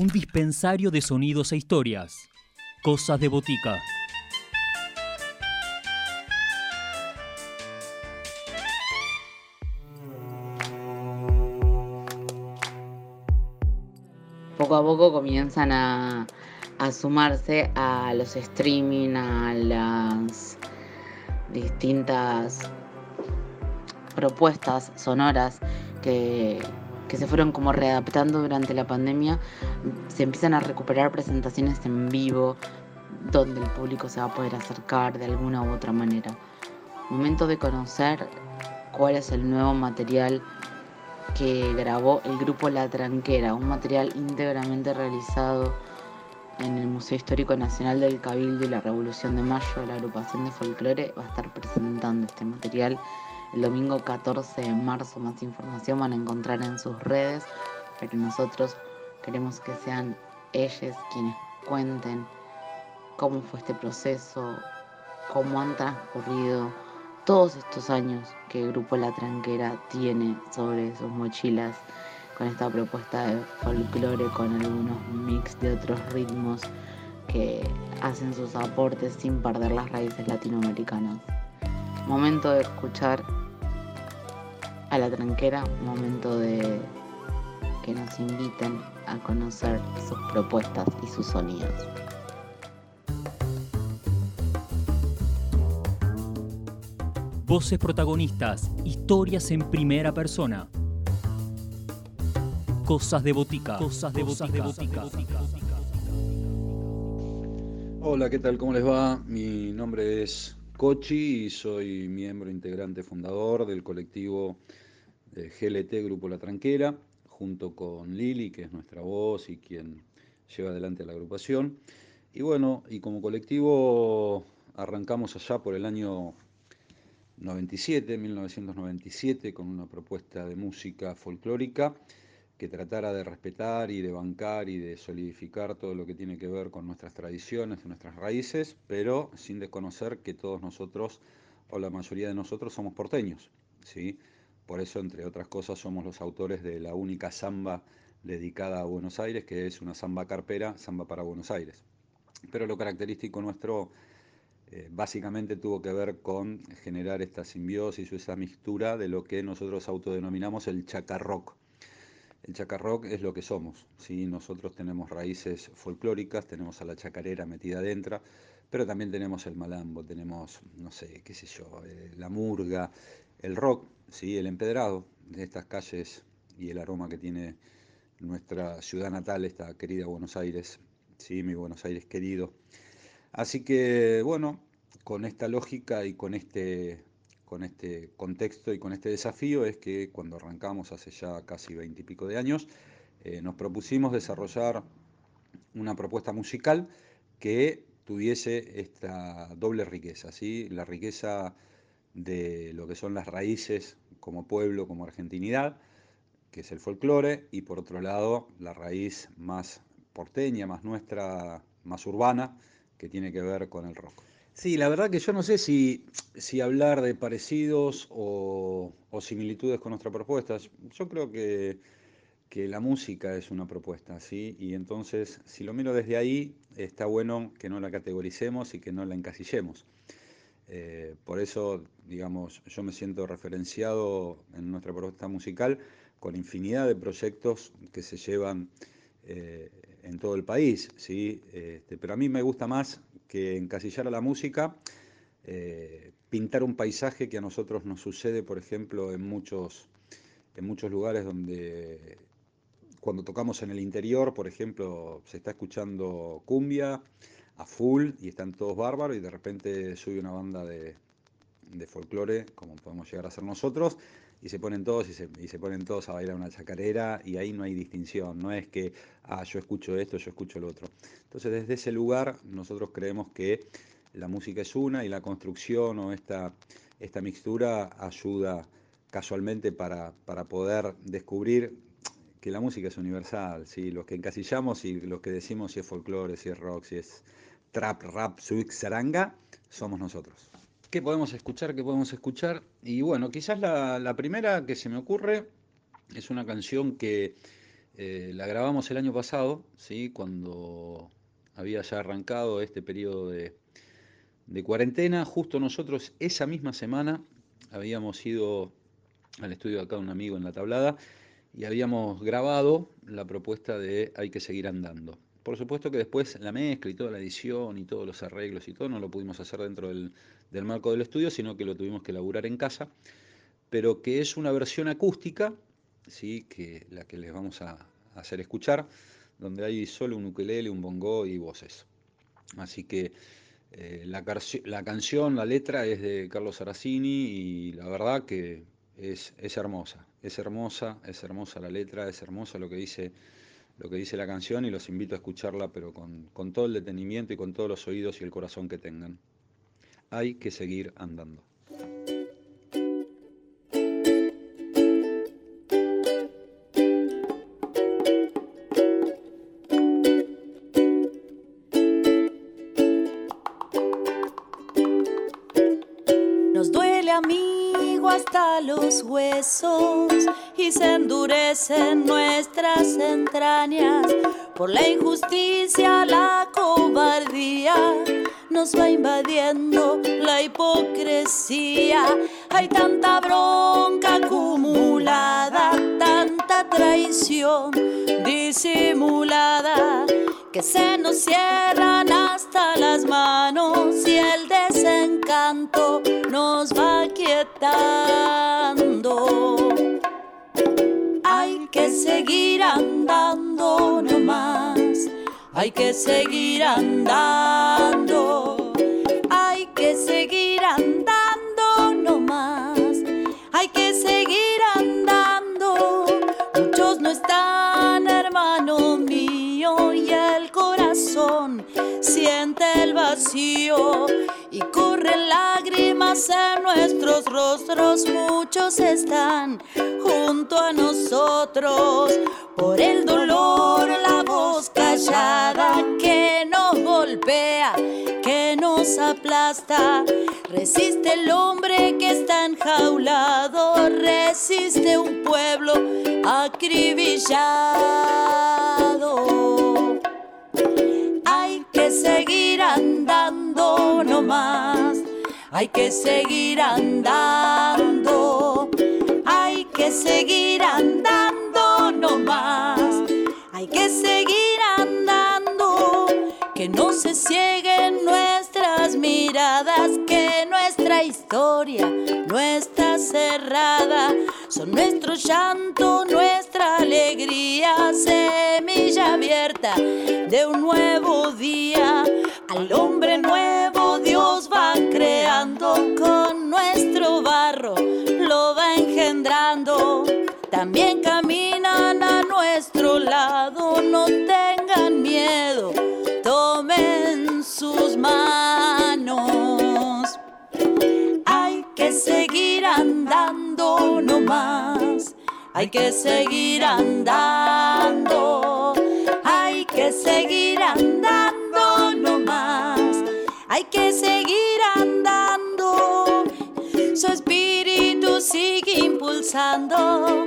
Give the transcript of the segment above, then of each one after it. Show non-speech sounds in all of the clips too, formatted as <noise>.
Un dispensario de sonidos e historias. Cosas de botica. Poco a poco comienzan a, a sumarse a los streaming, a las distintas propuestas sonoras que, que se fueron como readaptando durante la pandemia, se empiezan a recuperar presentaciones en vivo donde el público se va a poder acercar de alguna u otra manera. Momento de conocer cuál es el nuevo material que grabó el grupo La Tranquera, un material íntegramente realizado en el Museo Histórico Nacional del Cabildo y la Revolución de Mayo. La agrupación de folclore va a estar presentando este material el domingo 14 de marzo. Más información van a encontrar en sus redes, pero nosotros queremos que sean ellos quienes cuenten cómo fue este proceso, cómo han transcurrido todos estos años que el grupo La Tranquera tiene sobre sus mochilas con esta propuesta de folclore, con algunos mix de otros ritmos que hacen sus aportes sin perder las raíces latinoamericanas. Momento de escuchar a la tranquera, momento de que nos inviten a conocer sus propuestas y sus sonidos. Voces protagonistas, historias en primera persona. Cosas de botica. Cosas de botica. Hola, ¿qué tal? ¿Cómo les va? Mi nombre es Cochi y soy miembro integrante fundador del colectivo de GLT Grupo La Tranquera, junto con Lili, que es nuestra voz y quien lleva adelante la agrupación. Y bueno, y como colectivo arrancamos allá por el año 97, 1997, con una propuesta de música folclórica que tratara de respetar y de bancar y de solidificar todo lo que tiene que ver con nuestras tradiciones, nuestras raíces, pero sin desconocer que todos nosotros, o la mayoría de nosotros, somos porteños. ¿sí? Por eso, entre otras cosas, somos los autores de la única samba dedicada a Buenos Aires, que es una samba carpera, samba para Buenos Aires. Pero lo característico nuestro eh, básicamente tuvo que ver con generar esta simbiosis o esa mixtura de lo que nosotros autodenominamos el chacarrock. El chacarrock es lo que somos, ¿sí? nosotros tenemos raíces folclóricas, tenemos a la chacarera metida adentro, pero también tenemos el malambo, tenemos, no sé, qué sé yo, eh, la murga, el rock, ¿sí? el empedrado de estas calles y el aroma que tiene nuestra ciudad natal, esta querida Buenos Aires, ¿sí? mi Buenos Aires querido. Así que, bueno, con esta lógica y con este, con este contexto y con este desafío es que cuando arrancamos hace ya casi veintipico de años, eh, nos propusimos desarrollar una propuesta musical que tuviese esta doble riqueza, ¿sí? la riqueza de lo que son las raíces como pueblo, como argentinidad, que es el folclore, y por otro lado la raíz más porteña, más nuestra, más urbana, que tiene que ver con el rock. Sí, la verdad que yo no sé si, si hablar de parecidos o, similitudes con nuestras propuestas. Yo creo que, que, la música es una propuesta, ¿sí? Y entonces, si lo miro desde ahí, está bueno que no la categoricemos y que no la encasillemos. Eh, por eso, digamos, yo me siento referenciado en nuestra propuesta musical con infinidad de proyectos que se llevan eh, en todo el país, ¿sí? Este, pero a mí me gusta más que encasillar a la música, eh, pintar un paisaje que a nosotros nos sucede, por ejemplo, en muchos, en muchos lugares donde cuando tocamos en el interior, por ejemplo, se está escuchando cumbia a full y están todos bárbaros y de repente sube una banda de, de folclore, como podemos llegar a ser nosotros, y se ponen todos y se, y se, ponen todos a bailar una chacarera y ahí no hay distinción, no es que, ah, yo escucho esto, yo escucho lo otro. Entonces desde ese lugar nosotros creemos que la música es una y la construcción o esta, esta mixtura ayuda casualmente para, para poder descubrir que la música es universal, ¿sí? los que encasillamos y los que decimos si es folclore, si es rock, si es trap, rap, swing, zaranga, somos nosotros. ¿Qué podemos escuchar? ¿Qué podemos escuchar? Y bueno, quizás la, primera que se me ocurre es una canción que eh, la grabamos el año pasado, ¿sí? cuando había ya arrancado este periodo de, de cuarentena. Justo nosotros esa misma semana habíamos ido al estudio de acá un amigo en la tablada y habíamos grabado la propuesta de Hay que seguir andando. Por supuesto que después la mezcla y toda la edición y todos los arreglos y todo no lo pudimos hacer dentro del, marco del estudio, sino que lo tuvimos que elaborar en casa, pero que es una versión acústica, ¿sí? que la que les vamos a hacer escuchar, donde hay solo un ukelele, un bongo y voces. Así que eh, la, la, canción, la letra es de Carlos Saracini y la verdad que es, es hermosa, es hermosa, es hermosa la letra, es hermosa lo que dice lo que dice la canción y los invito a escucharla, pero con, con todo el detenimiento y con todos los oídos y el corazón que tengan. Hay que seguir andando. Nos duele hasta los huesos y se endurecen nuestras entrañas por la injusticia, la cobardía. Nos va invadiendo la hipocresía. Hay tanta bronca acumulada, tanta traición disimulada que se nos cierran hasta las manos y el desencanto nos va quietando. Hay que seguir andando nomás. Hay que seguir andando. Hay que seguir andando nomás. Hay que seguir andando. Muchos no están, hermano mío, y el corazón siente el vacío corren lágrimas en nuestros rostros. Muchos están junto a nosotros por el dolor, la voz callada que nos golpea, que nos aplasta. Resiste el hombre que está enjaulado, resiste un pueblo acribillado. Hay que seguir andando. Hay que seguir andando. Hay que seguir andando nomás. Hay que seguir andando. Que no se cieguen nuestras miradas. Que nuestra historia no está cerrada. Son nuestro llanto, nuestra alegría. Semilla abierta de un nuevo día. Al hombre nuevo con nuestro barro, lo va engendrando. También caminan a nuestro lado, no tengan miedo, tomen sus manos. Hay que seguir andando no más, hay que seguir andando, a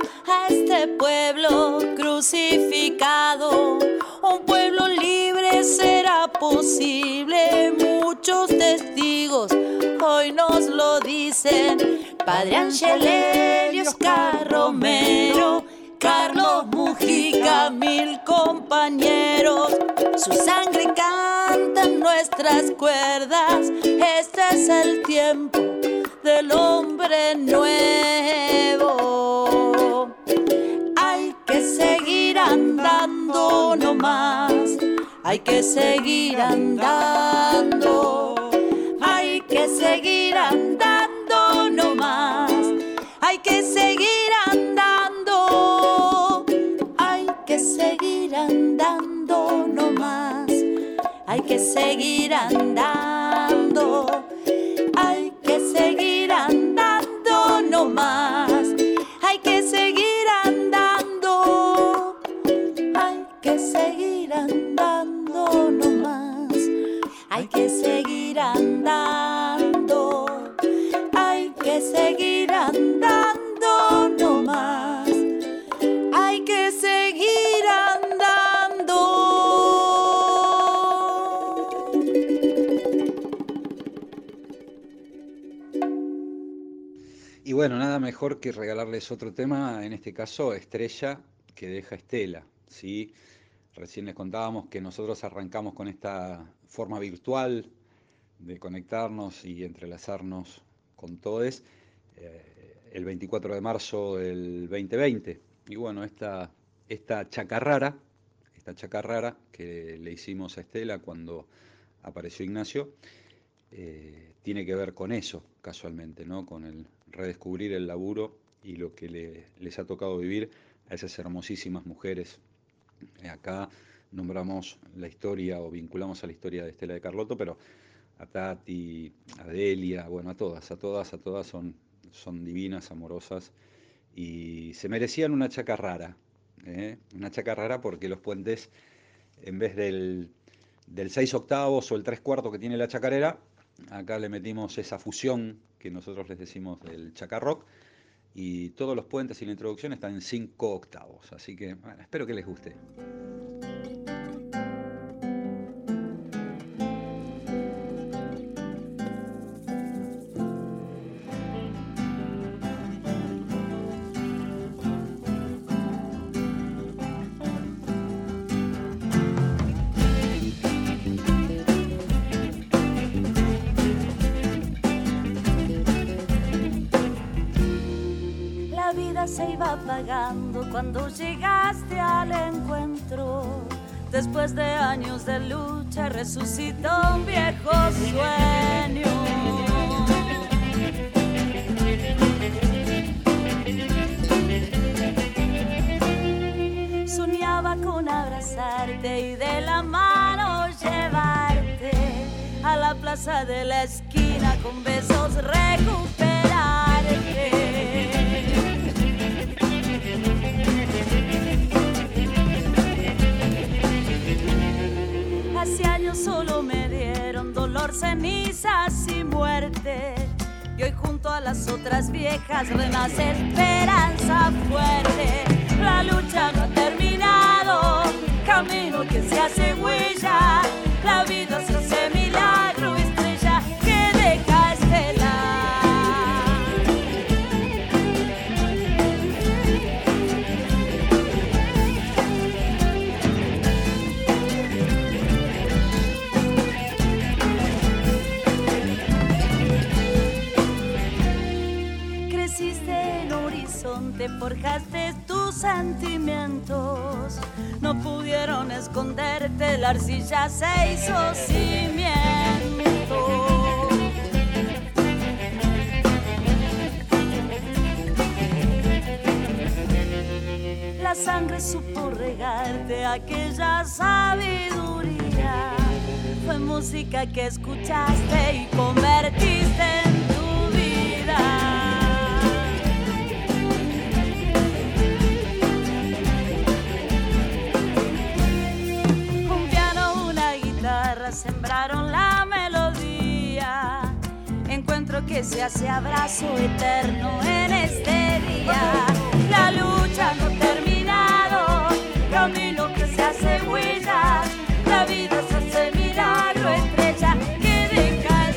este pueblo crucificado. Un pueblo libre será posible. Muchos testigos hoy nos lo dicen. Padre Angelelio, Oscar Romero, Carlos Mujica, mil compañeros. Su sangre canta en nuestras cuerdas. Este es el tiempo del hombre nuevo. Andando nomás. Hay que seguir andando. Hay que seguir andando nomás. Hay que seguir andando. Hay que seguir andando nomás. Hay que seguir andando. Hay que seguir andando nomás. Hay que seguir andando, hay que seguir andando no más, hay que seguir andando. Y bueno, nada mejor que regalarles otro tema, en este caso Estrella que deja Estela, ¿sí? Recién les contábamos que nosotros arrancamos con esta forma virtual de conectarnos y entrelazarnos con todos eh, el 24 de marzo del 2020. Y bueno, esta, esta chacarrara, esta chacarrara que le hicimos a Estela cuando apareció Ignacio, eh, tiene que ver con eso, casualmente, ¿no? con el redescubrir el laburo y lo que les ha tocado vivir a esas hermosísimas mujeres. Acá nombramos la historia o vinculamos a la historia de Estela de Carlotto, pero a Tati, a Delia, bueno, a todas, a todas, a todas son, son divinas, amorosas y se merecían una chaca rara, ¿eh? una chaca rara porque los puentes, en vez del, del 6 octavos o el 3 cuartos que tiene la chacarera, acá le metimos esa fusión que nosotros les decimos del chacarrock y todos los puentes y la introducción están en 5 octavos, así que bueno, espero que les guste. Apagando cuando llegaste al encuentro. Después de años de lucha resucitó un viejo sueño. Soñaba con abrazarte y de la mano llevarte a la plaza de la esquina con besos recuperarte. Las otras viejas renace esperanza fuerte. La lucha no ha terminado, camino que se hace te forjaste tus sentimientos. No pudieron esconderte, la arcilla se hizo cimiento. La sangre supo regarte aquella sabiduría. Fue música que escuchaste y convertiste en Encuentro que se hace abrazo eterno en este día. La lucha no ha terminado, camino que se hace huella. La vida se hace milagro, estrella que deja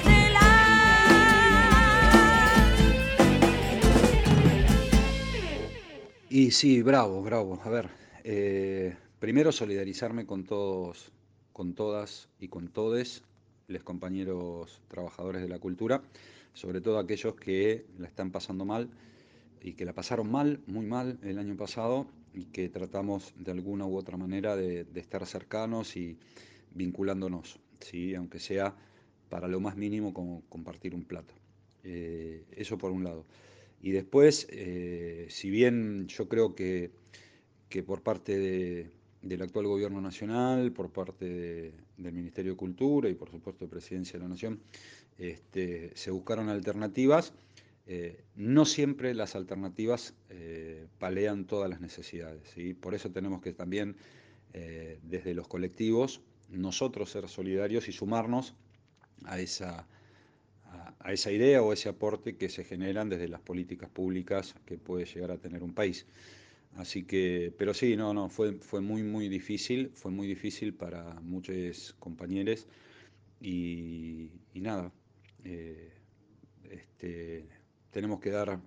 Y sí, bravo, bravo. A ver, eh, primero solidarizarme con todos con todas y con todes los compañeros trabajadores de la cultura, sobre todo aquellos que la están pasando mal y que la pasaron mal, muy mal el año pasado y que tratamos de alguna u otra manera de, estar cercanos y vinculándonos, ¿sí? aunque sea para lo más mínimo como compartir un plato. Eh, eso por un lado. Y después, eh, si bien yo creo que, que por parte de, del actual gobierno nacional, por parte del Ministerio de Cultura y por supuesto de Presidencia de la Nación, este, se buscaron alternativas. Eh, no siempre las alternativas eh, palean todas las necesidades. ¿sí? Por eso tenemos que también, eh, desde los colectivos, nosotros ser solidarios y sumarnos a esa, a esa idea o ese aporte que se generan desde las políticas públicas que puede llegar a tener un país. Así que, pero sí, no, no, fue, fue muy, muy difícil, fue muy difícil para muchos compañeros y, nada, eh, este, tenemos que dar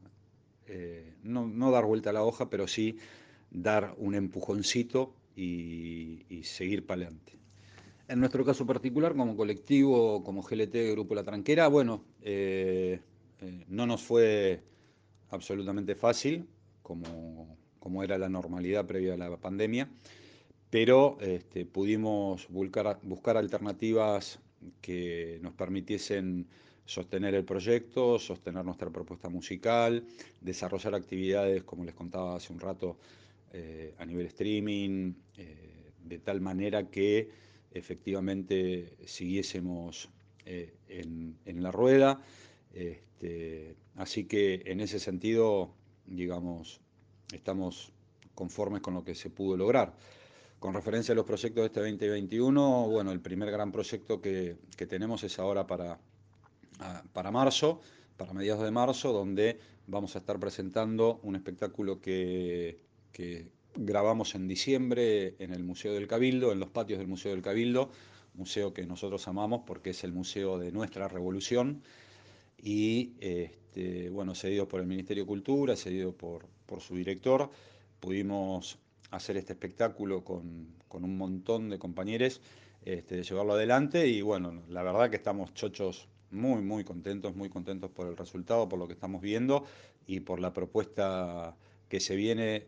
eh, no, dar vuelta a la hoja, pero sí dar un empujoncito y, seguir para adelante. En nuestro caso particular, como colectivo, como GLT, Grupo La Tranquera, bueno, eh, no nos fue absolutamente fácil, como, como, era la normalidad previa a la pandemia, pero este, pudimos buscar, buscar alternativas que nos permitiesen sostener el proyecto, sostener nuestra propuesta musical, desarrollar actividades, como les contaba hace un rato, eh, a nivel streaming, eh, de tal manera que efectivamente siguiésemos eh, en, la rueda. Este, así que en ese sentido, digamos, estamos conformes con lo que se pudo lograr. Con referencia a los proyectos de este 2021, bueno, el primer gran proyecto que tenemos es ahora para para marzo, para mediados de marzo, donde vamos a estar presentando un espectáculo que, grabamos en diciembre en el Museo del Cabildo, en los patios del Museo del Cabildo, museo que nosotros amamos porque es el museo de nuestra revolución. Y este, bueno, cedido por el Ministerio de Cultura, cedido por, su director, pudimos hacer este espectáculo con, un montón de compañeros, este, llevarlo adelante. Y bueno, la verdad que estamos chochos muy, muy contentos, muy contentos por el resultado, por lo que estamos viendo y por la propuesta que se viene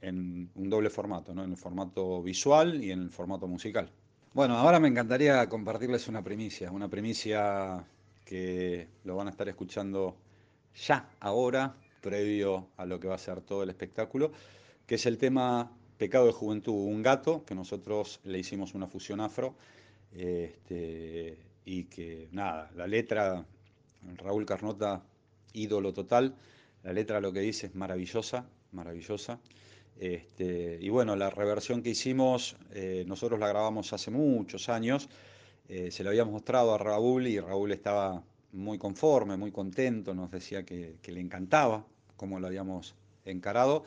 en un doble formato, ¿no? en el formato visual y en el formato musical. Bueno, ahora me encantaría compartirles una primicia, una primicia que lo van a estar escuchando ya, ahora, previo a lo que va a ser todo el espectáculo, que es el tema Pecado de Juventud, un gato, que nosotros le hicimos una fusión afro. Este, y que nada, la letra, Raúl Carnota, ídolo total, la letra lo que dice es maravillosa, maravillosa. Este, y bueno, la reversión que hicimos, eh, nosotros la grabamos hace muchos años, eh, se la habíamos mostrado a Raúl y Raúl estaba muy conforme, muy contento, nos decía que, le encantaba cómo lo habíamos encarado.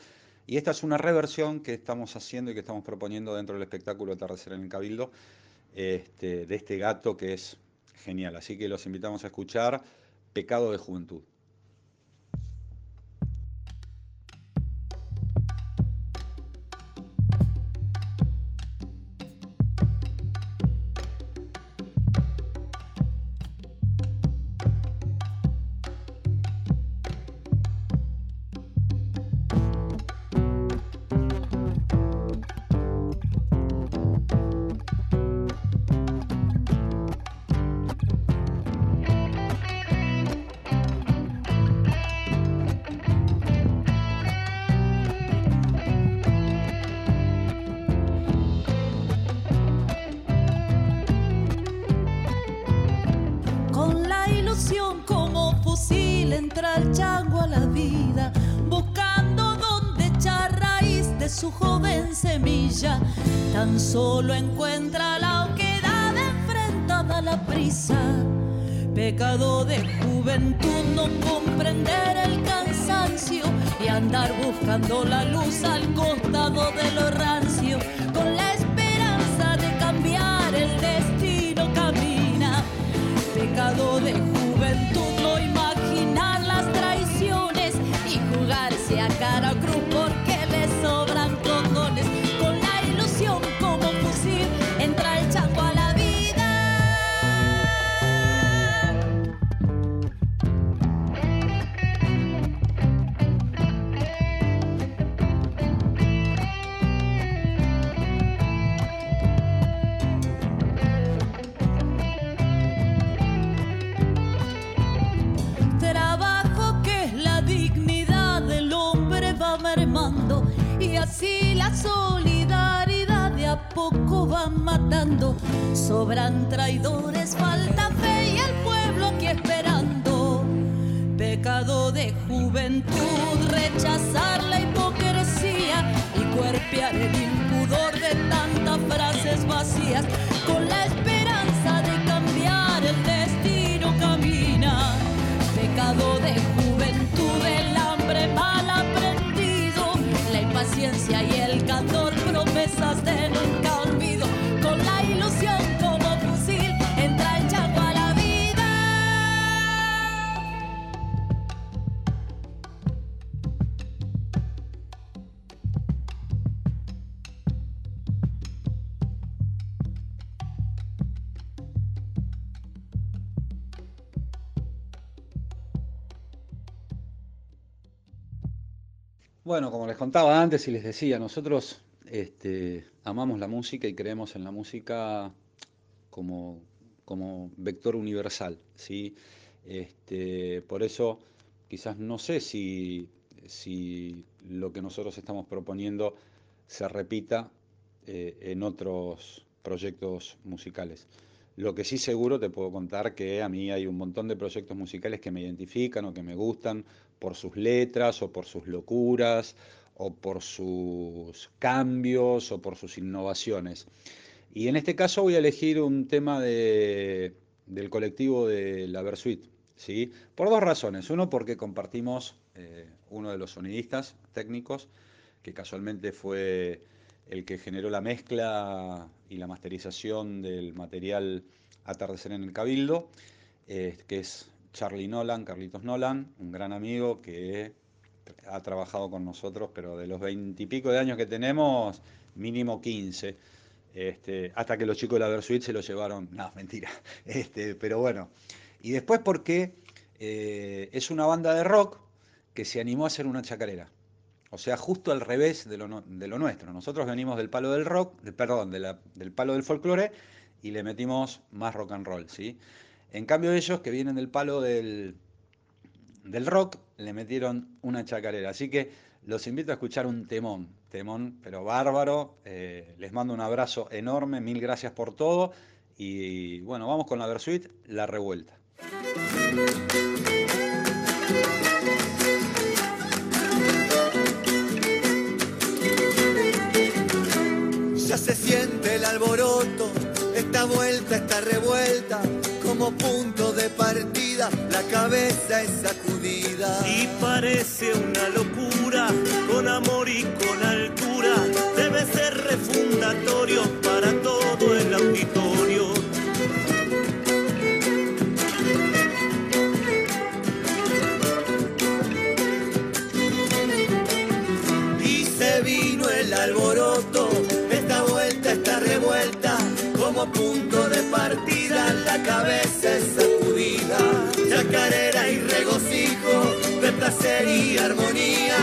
Y esta es una reversión que estamos haciendo y que estamos proponiendo dentro del espectáculo Atardecer en el Cabildo, este, de este gato que es Genial, así que los invitamos a escuchar Pecado de Juventud. Solo encuentra la oquedad enfrentada a la prisa. Pecado de juventud no comprender el cansancio y andar buscando la luz al costado de lo rancio. Con la esperanza de cambiar el destino camina. Pecado de juventud Sobran traidores, falta fe y el pueblo aquí esperando. Pecado de juventud, rechazar la hipocresía y cuerpear el impudor de tantas frases vacías. Bueno, como les contaba antes y les decía, nosotros este, amamos la música y creemos en la música como, como vector universal, ¿sí? Este, por eso quizás no sé si, si lo que nosotros estamos proponiendo se repita eh, en otros proyectos musicales. Lo que sí seguro te puedo contar que a mí hay un montón de proyectos musicales que me identifican o que me gustan por sus letras o por sus locuras o por sus cambios o por sus innovaciones. Y en este caso voy a elegir un tema de, del colectivo de la Versuit, ¿sí? Por dos razones. Uno, porque compartimos eh, uno de los sonidistas técnicos, que casualmente fue el que generó la mezcla y la masterización del material Atardecer en el Cabildo, eh, que es Charlie Nolan, Carlitos Nolan, un gran amigo que ha trabajado con nosotros, pero de los veintipico de años que tenemos, mínimo 15. Este, hasta que los chicos de la Versuit se lo llevaron, no, mentira, <laughs> este, pero bueno. Y después porque eh, es una banda de rock que se animó a hacer una chacarera. O sea, justo al revés de lo, nuestro. Nosotros venimos del palo del rock, perdón, del palo del folclore y le metimos más rock and roll, ¿sí? En cambio ellos que vienen del palo del, del rock, le metieron una chacarera. Así que los invito a escuchar un temón, temón, pero bárbaro. Eh, les mando un abrazo enorme, mil gracias por todo. Y bueno, vamos con la Versuit, La Revuelta. Ya se siente el alboroto, esta vuelta, esta revuelta como punto de partida, la cabeza es sacudida. Y parece una locura, con amor y con altura, debe ser refundatorio para todo el auditorio. Punto de partida la cabeza es sacudida, chacarera y regocijo, de placer y armonía,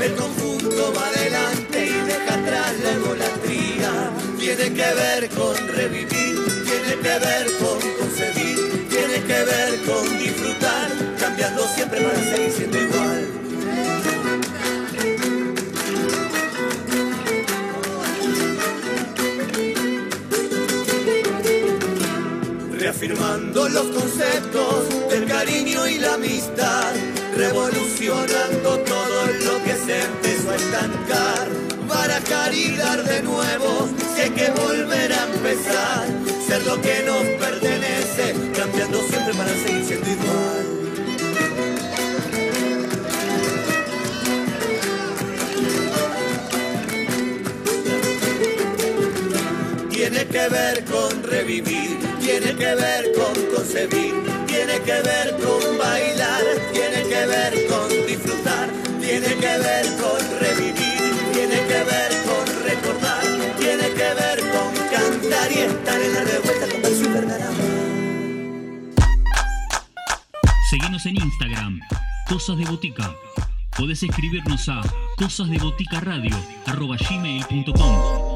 el conjunto va adelante y deja atrás la egolatría, tiene que ver con revivir, tiene que ver con concebir, tiene que ver con disfrutar, cambiando siempre para seguir siendo igual. Afirmando los conceptos del cariño y la amistad, revolucionando todo lo que se empezó a estancar, barajar y dar de nuevo, hay que volver a empezar, ser lo que nos pertenece, cambiando siempre para seguir siendo igual. tiene que ver con revivir, tiene que ver con concebir, tiene que ver con bailar, tiene que ver con disfrutar, tiene que ver con revivir, tiene que ver con recordar, tiene que ver con cantar y estar en la revuelta con el Supercaramba. Seguimos en Instagram, Cosas de Botica. Podés escribirnos a cosasdeboticaradio.gmail.com